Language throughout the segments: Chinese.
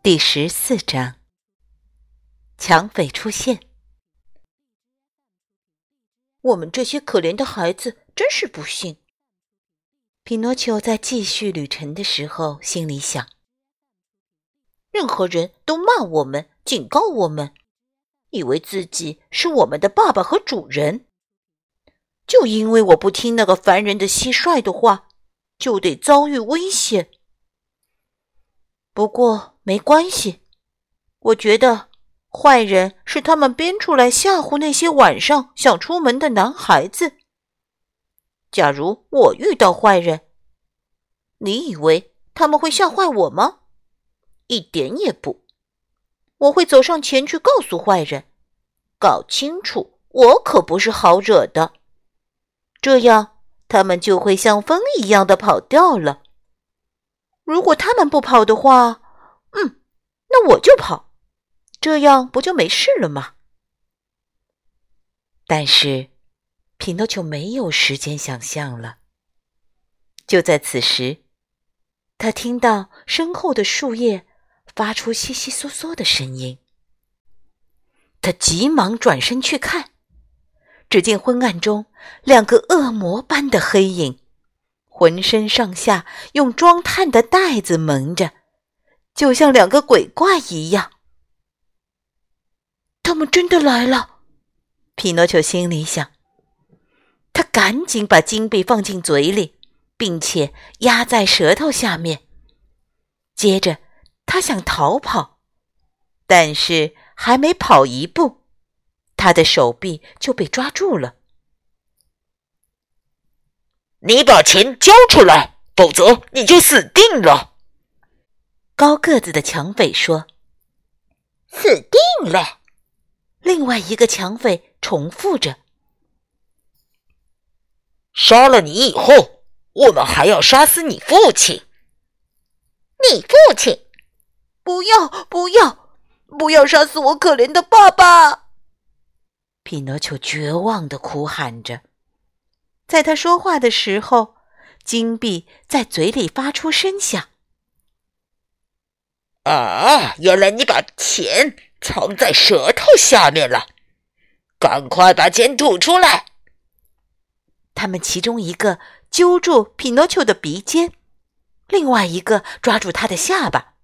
第十四章。抢匪出现，我们这些可怜的孩子真是不幸。匹诺丘在继续旅程的时候心里想：任何人都骂我们、警告我们，以为自己是我们的爸爸和主人。就因为我不听那个烦人的蟋蟀的话，就得遭遇危险。不过没关系，我觉得。坏人是他们编出来吓唬那些晚上想出门的男孩子。假如我遇到坏人，你以为他们会吓坏我吗？一点也不。我会走上前去告诉坏人，搞清楚我可不是好惹的。这样他们就会像风一样的跑掉了。如果他们不跑的话，嗯，那我就跑。这样不就没事了吗？但是，匹诺丘没有时间想象了。就在此时，他听到身后的树叶发出悉悉嗦嗦的声音。他急忙转身去看，只见昏暗中两个恶魔般的黑影，浑身上下用装炭的袋子蒙着，就像两个鬼怪一样。他们真的来了，匹诺丘心里想。他赶紧把金币放进嘴里，并且压在舌头下面。接着，他想逃跑，但是还没跑一步，他的手臂就被抓住了。你把钱交出来，否则你就死定了！高个子的抢匪说：“死定了。”另外一个抢匪重复着：“杀了你以后，我们还要杀死你父亲。你父亲，不要，不要，不要杀死我可怜的爸爸！”匹诺丘绝望的哭喊着。在他说话的时候，金币在嘴里发出声响。啊！原来你把钱……藏在舌头下面了，赶快把钱吐出来！他们其中一个揪住匹诺丘的鼻尖，另外一个抓住他的下巴，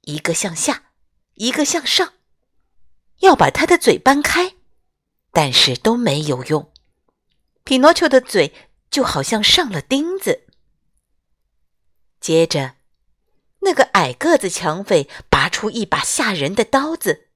一个向下，一个向上，要把他的嘴掰开，但是都没有用。匹诺丘的嘴就好像上了钉子。接着，那个矮个子抢匪拔出一把吓人的刀子。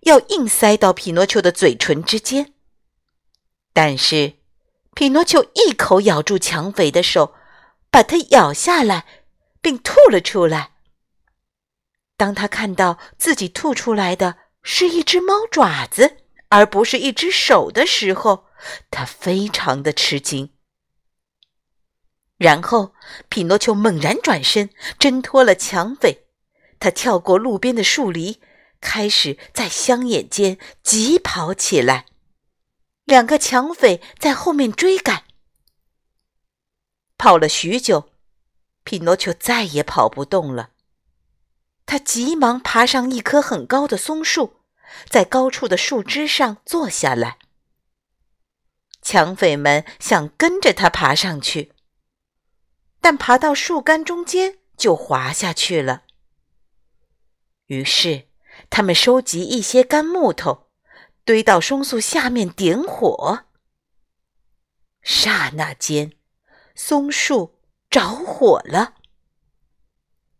要硬塞到匹诺丘的嘴唇之间，但是匹诺丘一口咬住抢匪的手，把它咬下来，并吐了出来。当他看到自己吐出来的是一只猫爪子，而不是一只手的时候，他非常的吃惊。然后，匹诺丘猛然转身，挣脱了抢匪，他跳过路边的树篱。开始在乡野间疾跑起来，两个抢匪在后面追赶。跑了许久，匹诺丘再也跑不动了。他急忙爬上一棵很高的松树，在高处的树枝上坐下来。抢匪们想跟着他爬上去，但爬到树干中间就滑下去了。于是。他们收集一些干木头，堆到松树下面点火。刹那间，松树着火了。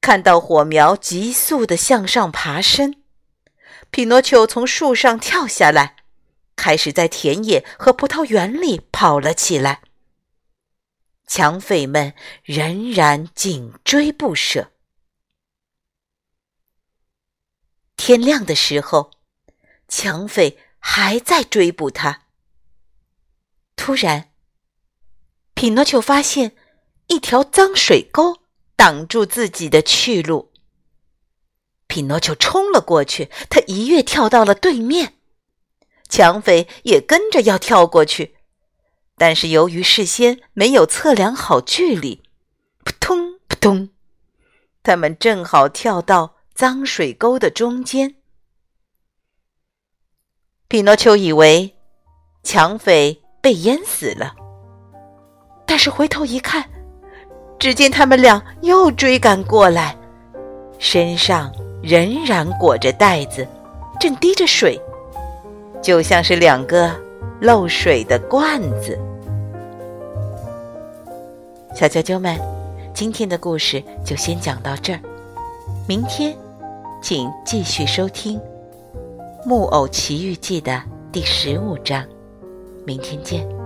看到火苗急速的向上爬升，匹诺丘从树上跳下来，开始在田野和葡萄园里跑了起来。抢匪们仍然紧追不舍。天亮的时候，抢匪还在追捕他。突然，匹诺丘发现一条脏水沟挡住自己的去路。匹诺丘冲了过去，他一跃跳到了对面，抢匪也跟着要跳过去，但是由于事先没有测量好距离，扑通扑通，他们正好跳到脏水沟的中间。匹诺丘以为抢匪被淹死了，但是回头一看，只见他们俩又追赶过来，身上。仍然裹着袋子，正滴着水，就像是两个漏水的罐子。小啾啾们，今天的故事就先讲到这儿，明天请继续收听《木偶奇遇记》的第十五章，明天见。